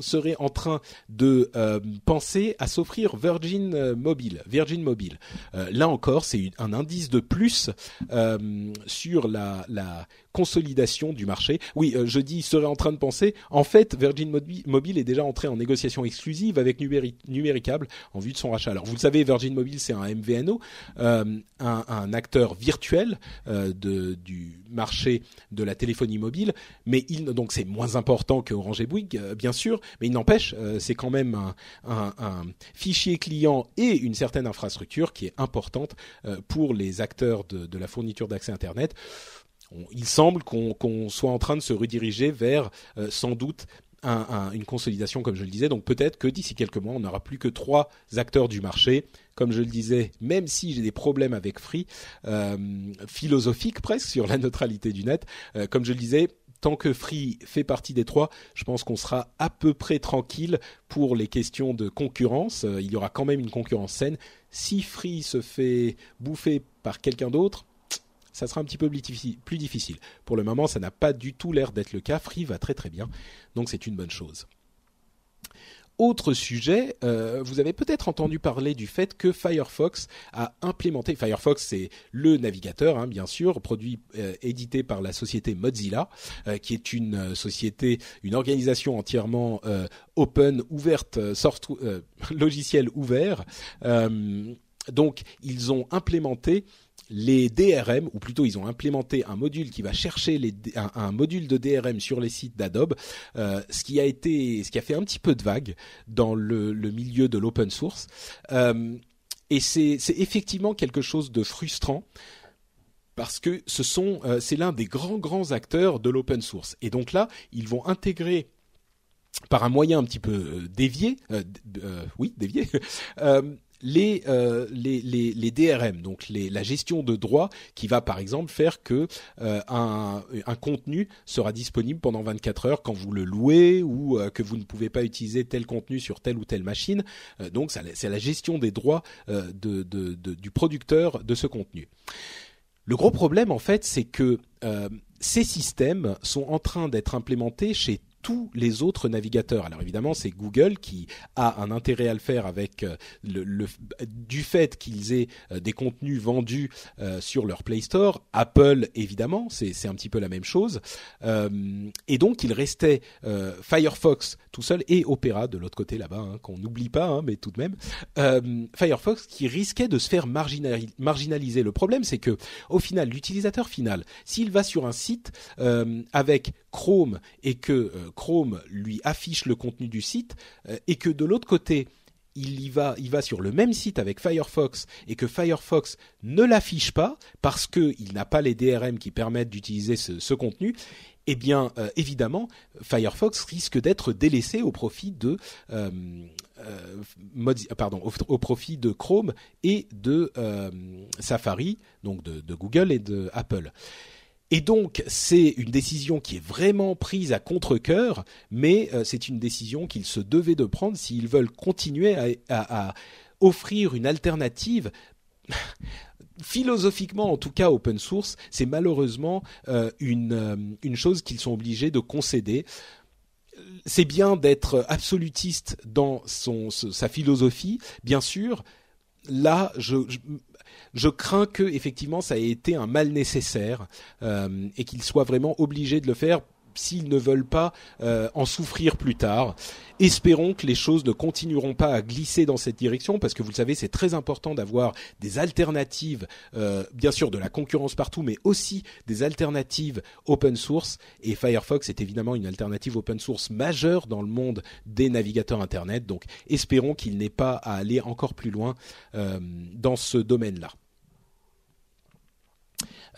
serait en train de euh, penser à s'offrir Virgin euh, Mobile. Virgin Mobile. Euh, là encore, c'est un indice de plus sur la, la consolidation du marché. Oui, je dis serait en train de penser. En fait, Virgin Mobile est déjà entré en négociation exclusive avec Numéricable en vue de son rachat. Alors, vous le savez, Virgin Mobile, c'est un MVNO, un, un, acteur virtuel de, du marché de la téléphonie mobile, mais il donc c'est moins important que Orange et Bouygues, bien sûr mais il n'empêche, euh, c'est quand même un, fichier client et une certaine infrastructure qui est importante euh, pour les acteurs de, la fourniture d'accès Internet. Il semble qu'on soit en train de se rediriger vers euh, sans doute une consolidation, comme je le disais. Donc peut-être que d'ici quelques mois, on n'aura plus que trois acteurs du marché. Comme je le disais, même si j'ai des problèmes avec Free, philosophiques presque sur la neutralité du net, comme je le disais, tant que Free fait partie des trois, je pense qu'on sera à peu près tranquille pour les questions de concurrence. Euh, il y aura quand même une concurrence saine. Si Free se fait bouffer par quelqu'un d'autre, ça sera un petit peu plus difficile. Pour le moment, ça n'a pas du tout l'air d'être le cas. Free va très très bien, donc c'est une bonne chose. Autre sujet, euh, vous avez peut-être entendu parler du fait que Firefox a implémenté, Firefox c'est le navigateur hein, bien sûr, produit euh, édité par la société Mozilla, euh, qui est une société, une organisation entièrement open, ouverte, logiciel ouvert. donc ils ont implémenté les DRM, ou plutôt ils ont implémenté un module qui va chercher un, module de DRM sur les sites d'Adobe, euh, ce qui a été, ce qui a fait un petit peu de vague dans le, milieu de l'open source. Euh, et c'est effectivement quelque chose de frustrant parce que ce sont, euh, c'est l'un des grands grands acteurs de l'open source. Et donc là, ils vont intégrer par un moyen un petit peu dévié, oui dévié, les, euh, DRM, donc la gestion de droits, qui va par exemple faire que euh, un, contenu sera disponible pendant 24 heures quand vous le louez ou euh, que vous ne pouvez pas utiliser tel contenu sur telle ou telle machine. donc c'est la gestion des droits du producteur de ce contenu. Le gros problème en fait, c'est que ces systèmes sont en train d'être implémentés chez tous les autres navigateurs. Alors évidemment, c'est Google qui a un intérêt à le faire avec euh, le, du fait qu'ils aient euh, des contenus vendus euh, sur leur Play Store. Apple, évidemment, c'est un petit peu la même chose. et donc, il restait Firefox tout seul et Opera de l'autre côté là-bas, hein, qu'on n'oublie pas, hein, mais tout de même. Firefox qui risquait de se faire marginaliser. Le problème, c'est que au final, l'utilisateur final, s'il va sur un site avec Chrome et que Chrome lui affiche le contenu du site euh, et que de l'autre côté il y va, sur le même site avec Firefox et que Firefox ne l'affiche pas parce qu'il n'a pas les DRM qui permettent d'utiliser ce, contenu, eh bien, euh, évidemment, Firefox risque d'être délaissé au profit de euh, Chrome et de Safari, donc de, de, Google et de Apple. Et donc, c'est une décision qui est vraiment prise à contre-cœur, mais euh, c'est une décision qu'ils se devaient de prendre s'ils veulent continuer à, offrir une alternative. Philosophiquement, en tout cas, open source, c'est malheureusement euh, une, euh, une chose qu'ils sont obligés de concéder c'est bien d'être absolutiste dans son, sa philosophie, bien sûr. Là, je crains que effectivement ça ait été un mal nécessaire euh, et qu'ils soient vraiment obligés de le faire s'ils ne veulent pas euh, en souffrir plus tard. Espérons que les choses ne continueront pas à glisser dans cette direction, parce que vous le savez, c'est très important d'avoir des alternatives, euh, bien sûr de la concurrence partout, mais aussi des alternatives open source. Et Firefox est évidemment une alternative open source majeure dans le monde des navigateurs Internet. Donc espérons qu'il n'ait pas à aller encore plus loin dans ce domaine-là.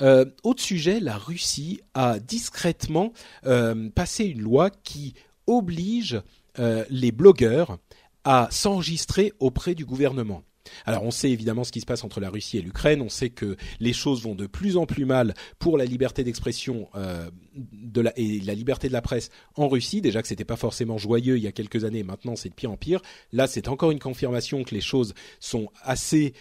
Euh, autre sujet, la Russie a discrètement euh, passé une loi qui oblige euh, les blogueurs à s'enregistrer auprès du gouvernement. Alors on sait évidemment ce qui se passe entre la Russie et l'Ukraine, on sait que les choses vont de plus en plus mal pour la liberté d'expression et la liberté de la presse en Russie. Déjà que c'était pas forcément joyeux il y a quelques années, maintenant c'est de pire en pire. Là c'est encore une confirmation que les choses sont assez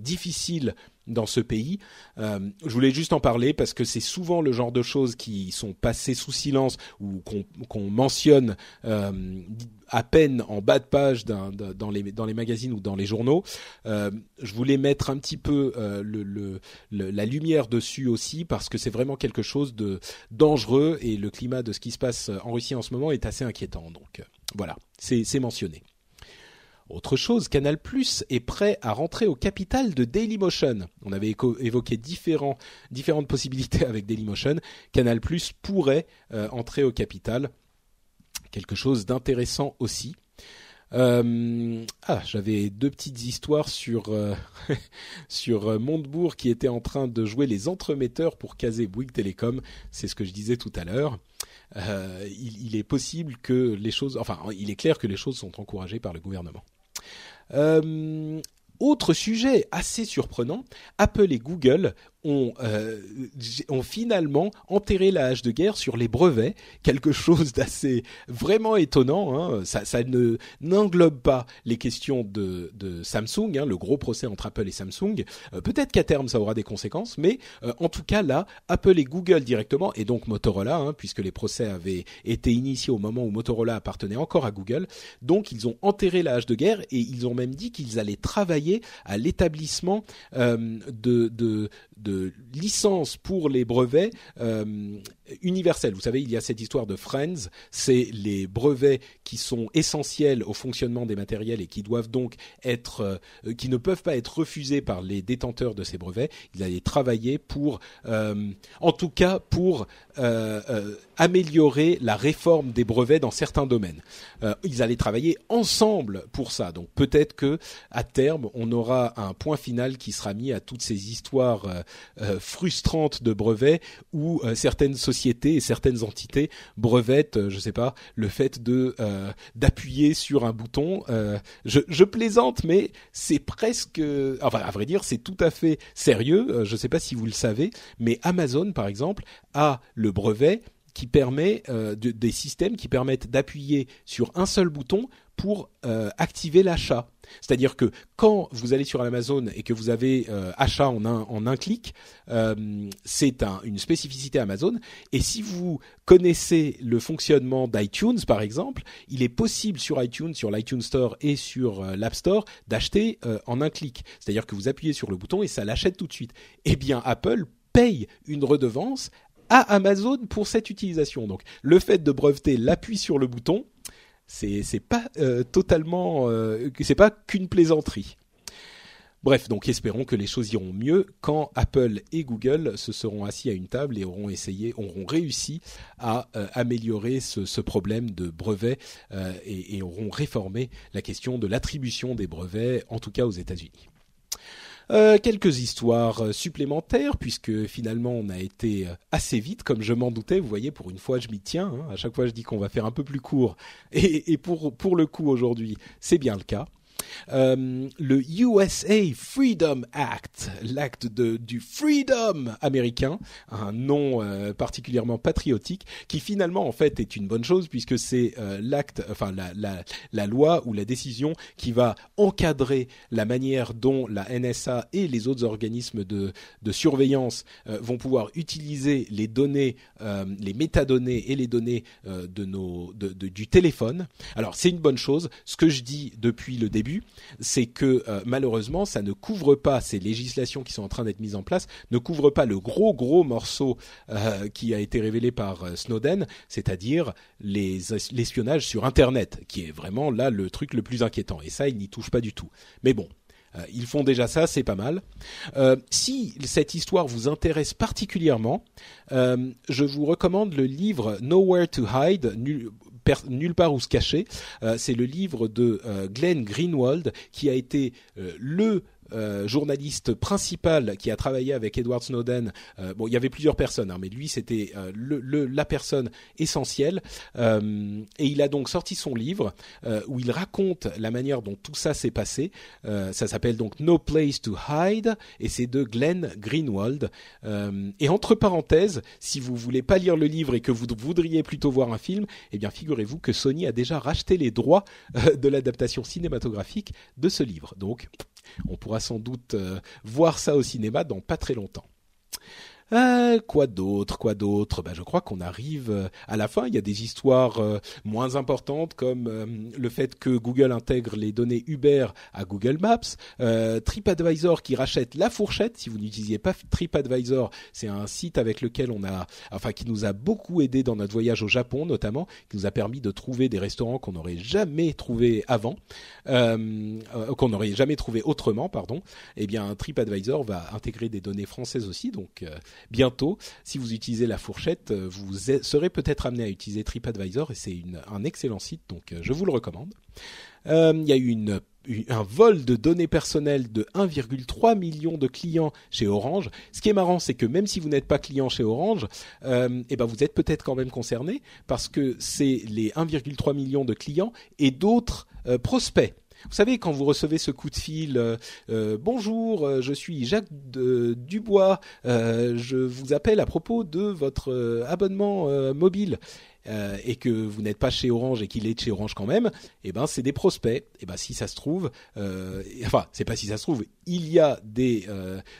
difficiles dans ce pays. Euh, je voulais juste en parler parce que c'est souvent le genre de choses qui sont passées sous silence ou qu'on mentionne euh, à peine en bas de page dans, les, dans les magazines ou dans les journaux. Euh, je voulais mettre un petit peu le, la lumière dessus aussi parce que c'est vraiment quelque chose de dangereux et le climat de ce qui se passe en Russie en ce moment est assez inquiétant. Donc voilà, c'est mentionné. Autre chose, Canal Plus est prêt à rentrer au capital de Dailymotion. On avait évoqué différentes possibilités avec Dailymotion. Canal Plus pourrait euh, entrer au capital. Quelque chose d'intéressant aussi. Euh, ah, j'avais deux petites histoires sur euh, sur Montebourg qui était en train de jouer les entremetteurs pour caser Bouygues Télécom. C'est ce que je disais tout à l'heure. il, il, est possible que les choses, enfin, il est clair que les choses sont encouragées par le gouvernement. Euh, autre sujet assez surprenant, Apple et Google ont, euh, ont finalement enterré la hache de guerre sur les brevets, quelque chose d'assez vraiment étonnant. Hein. Ça, ça ne n'englobe pas les questions de, de Samsung, hein, le gros procès entre Apple et Samsung. Euh, peut-être qu'à terme ça aura des conséquences, mais euh, en tout cas là, Apple et Google directement, et donc Motorola, hein, puisque les procès avaient été initiés au moment où Motorola appartenait encore à Google, donc ils ont enterré la hache de guerre et ils ont même dit qu'ils allaient travailler à l'établissement euh, de, de, de licence pour les brevets euh, universels. Vous savez, il y a cette histoire de Friends, c'est les brevets qui sont essentiels au fonctionnement des matériels et qui doivent donc être, euh, qui ne peuvent pas être refusés par les détenteurs de ces brevets. Ils allaient travailler pour, euh, en tout cas, pour améliorer la réforme des brevets dans certains domaines. ils allaient travailler ensemble pour ça. Donc peut-être que à terme, on aura un point final qui sera mis à toutes ces histoires euh, frustrante de brevets où euh, certaines sociétés et certaines entités brevettent, euh, je sais pas, le fait de d'appuyer sur un bouton. Je, je, plaisante, mais c'est presque, enfin à vrai dire, c'est tout à fait sérieux. je sais pas si vous le savez, mais Amazon par exemple a le brevet qui permet des systèmes qui permettent d'appuyer sur un seul bouton pour activer l'achat. C'est-à-dire que quand vous allez sur Amazon et que vous avez euh, achat en un, en un clic, euh, c'est un, une spécificité Amazon. Et si vous connaissez le fonctionnement d'iTunes, par exemple, il est possible sur iTunes, sur l'iTunes Store et sur euh, l'App Store d'acheter en un clic. C'est-à-dire que vous appuyez sur le bouton et ça l'achète tout de suite. Eh bien, Apple paye une redevance à Amazon pour cette utilisation. Donc, le fait de breveter l'appui sur le bouton, c'est pas euh, totalement euh, c'est pas qu'une plaisanterie. Bref, donc espérons que les choses iront mieux quand Apple et Google se seront assis à une table et auront essayé, auront réussi à euh, améliorer ce, problème de brevets et, et auront réformé la question de l'attribution des brevets, en tout cas aux États-Unis. Euh, quelques histoires euh, supplémentaires, puisque finalement on a été euh, assez vite, comme je m'en doutais. Vous voyez, pour une fois, je m'y tiens. Hein. À chaque fois, je dis qu'on va faire un peu plus court, et, pour le coup aujourd'hui, c'est bien le cas. Euh, le USA Freedom Act, l'acte du freedom américain, un nom euh, particulièrement patriotique, qui finalement en fait est une bonne chose puisque c'est euh, l'acte, enfin la, loi ou la décision qui va encadrer la manière dont la NSA et les autres organismes de, surveillance vont pouvoir utiliser les données, les métadonnées et les données de nos, du téléphone. Alors c'est une bonne chose. Ce que je dis depuis le début, c'est que euh, malheureusement, ça ne couvre pas ces législations qui sont en train d'être mises en place, ne couvre pas le gros gros morceau euh, qui a été révélé par euh, Snowden, c'est-à-dire l'espionnage sur Internet, qui est vraiment là le truc le plus inquiétant. Et ça, ils n'y touchent pas du tout. Mais bon, ils font déjà ça, c'est pas mal. Si cette histoire vous intéresse particulièrement, je vous recommande le livre Nowhere to Hide, nulle part où se cacher. Euh, c'est le livre de euh, Glenn Greenwald qui a été euh, le euh, journaliste principal qui a travaillé avec Edward Snowden. Euh, bon, il y avait plusieurs personnes, hein, mais lui c'était euh, la personne essentielle. et il a donc sorti son livre où il raconte la manière dont tout ça s'est passé. ça s'appelle donc No Place to Hide et c'est de Glenn Greenwald. et entre parenthèses, si vous voulez pas lire le livre et que vous voudriez plutôt voir un film, eh bien figurez-vous que Sony a déjà racheté les droits de l'adaptation cinématographique de ce livre. Donc on pourra sans doute euh, voir ça au cinéma dans pas très longtemps. Euh, quoi d'autre Quoi d'autre? Ben, Je crois qu'on arrive euh, à la fin. Il y a des histoires euh, moins importantes comme le fait que Google intègre les données Uber à Google Maps, TripAdvisor qui rachète la fourchette. Si vous n'utilisiez pas TripAdvisor, c'est un site avec lequel on a, enfin, qui nous a beaucoup aidé dans notre voyage au Japon notamment, qui nous a permis de trouver des restaurants qu'on n'aurait jamais trouvé avant, qu'on n'aurait jamais trouvé autrement, pardon. Eh bien, TripAdvisor va intégrer des données françaises aussi, donc bientôt, si vous utilisez la fourchette, euh, vous serez peut-être amené à utiliser TripAdvisor et c'est un excellent site, donc euh, je vous le recommande. Euh, il y a eu un vol de données personnelles de 1,3 million de clients chez Orange. Ce qui est marrant, c'est que même si vous n'êtes pas client chez Orange, eh ben vous êtes peut-être quand même concerné parce que c'est les 1,3 million de clients et d'autres prospects vous savez, quand vous recevez ce coup de fil, euh, euh, bonjour, euh, je suis Jacques Dubois, je vous appelle à propos de votre abonnement mobile. et que vous n'êtes pas chez Orange et qu'il est chez Orange quand même, eh ben c'est des prospects. Eh ben si ça se trouve, enfin c'est pas si ça se trouve, il y a des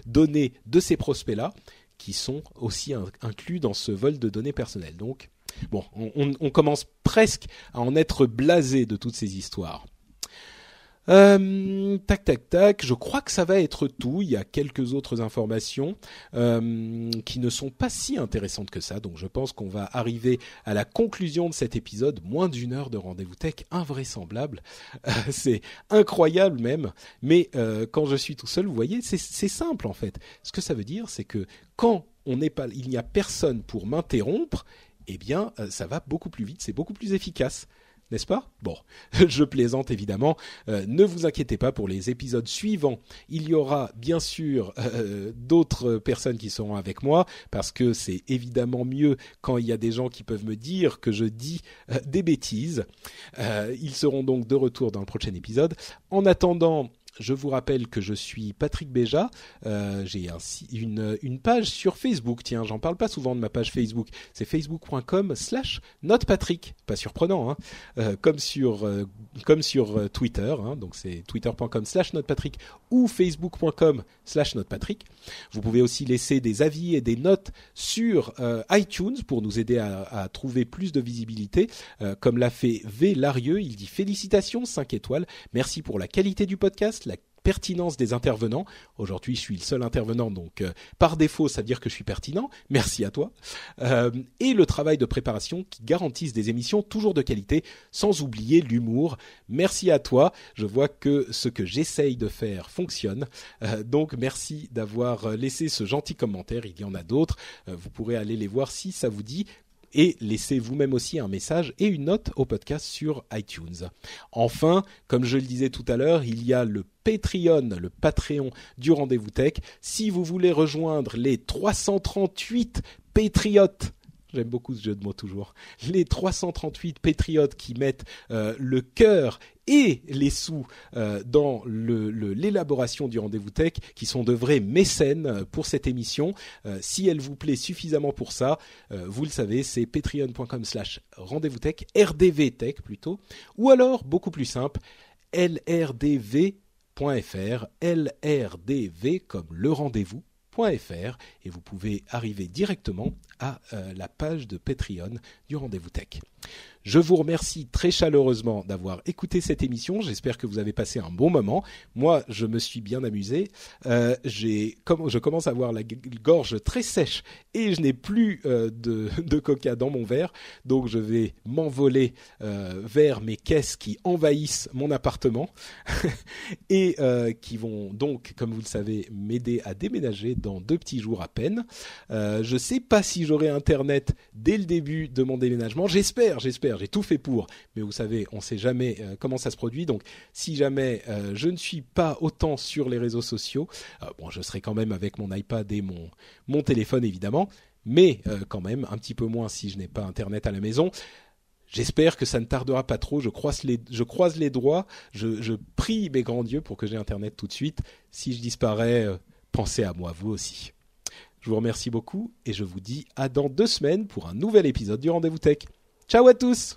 données de ces prospects là qui sont aussi inclus dans ce vol de données personnelles. Donc bon, on, on commence presque à en être blasé de toutes ces histoires. Euh, tac tac tac, je crois que ça va être tout. Il y a quelques autres informations euh, qui ne sont pas si intéressantes que ça, donc je pense qu'on va arriver à la conclusion de cet épisode. Moins d'une heure de rendez-vous tech, invraisemblable. Euh, c'est incroyable même, mais euh, quand je suis tout seul, vous voyez, c'est simple en fait. Ce que ça veut dire, c'est que quand on n'est pas, il n'y a personne pour m'interrompre, eh bien, ça va beaucoup plus vite, c'est beaucoup plus efficace n'est-ce pas? Bon, je plaisante évidemment. Euh, ne vous inquiétez pas pour les épisodes suivants. Il y aura bien sûr euh, d'autres personnes qui seront avec moi parce que c'est évidemment mieux quand il y a des gens qui peuvent me dire que je dis euh, des bêtises. ils seront donc de retour dans le prochain épisode. En attendant, je vous rappelle que je suis Patrick Béja. Euh, j'ai une, page sur Facebook. Tiens, j'en parle pas souvent de ma page Facebook. C'est facebook.com/slash notepatrick. Pas surprenant, hein euh, Comme sur euh, comme sur Twitter. Hein donc c'est twitter.com/slash notepatrick ou facebook.com/slash notepatrick. Vous pouvez aussi laisser des avis et des notes sur iTunes pour nous aider à, à, trouver plus de visibilité. comme l'a fait V Larieux, il dit félicitations 5 étoiles. Merci pour la qualité du podcast pertinence des intervenants. Aujourd'hui, je suis le seul intervenant, donc euh, par défaut, ça veut dire que je suis pertinent. Merci à toi. Euh, et le travail de préparation qui garantissent des émissions toujours de qualité, sans oublier l'humour. Merci à toi. Je vois que ce que j'essaye de faire fonctionne. Euh, donc, merci d'avoir laissé ce gentil commentaire. Il y en a d'autres. vous pourrez aller les voir si ça vous dit et laissez vous-même aussi un message et une note au podcast sur iTunes. Enfin, comme je le disais tout à l'heure, il y a le Patreon, le Patreon du Rendez-vous Tech. Si vous voulez rejoindre les 338 Patriotes J'aime beaucoup ce jeu de mots toujours. Les 338 patriotes qui mettent euh, le cœur et les sous euh, dans l'élaboration du rendez-vous tech, qui sont de vrais mécènes euh, pour cette émission. si elle vous plaît suffisamment pour ça, vous le savez, c'est patreon.com slash rendez-vous tech, rdv tech plutôt, ou alors, beaucoup plus simple, lrdv.fr, lrdv comme le rendez-vous et vous pouvez arriver directement à la page de Patreon du rendez-vous tech. Je vous remercie très chaleureusement d'avoir écouté cette émission. J'espère que vous avez passé un bon moment. Moi, je me suis bien amusé. Euh, je commence à avoir la gorge très sèche et je n'ai plus euh, de, coca dans mon verre, donc je vais m'envoler euh, vers mes caisses qui envahissent mon appartement et qui vont donc, comme vous le savez, m'aider à déménager dans deux petits jours à peine. Je sais pas si j'aurai internet dès le début de mon déménagement. J'espère, j'espère j'ai tout fait pour, mais vous savez, on ne sait jamais euh, comment ça se produit. Donc, si jamais euh, je ne suis pas autant sur les réseaux sociaux, euh, je serai quand même avec mon iPad et mon mon téléphone évidemment, mais quand même un petit peu moins si je n'ai pas internet à la maison. J'espère que ça ne tardera pas trop. Je croise les, je doigts. Je, je prie mes grands dieux pour que j'ai Internet tout de suite. Si je disparais, pensez à moi, vous aussi. Je vous remercie beaucoup et je vous dis à dans deux semaines pour un nouvel épisode du Rendez-vous Tech. Ciao à tous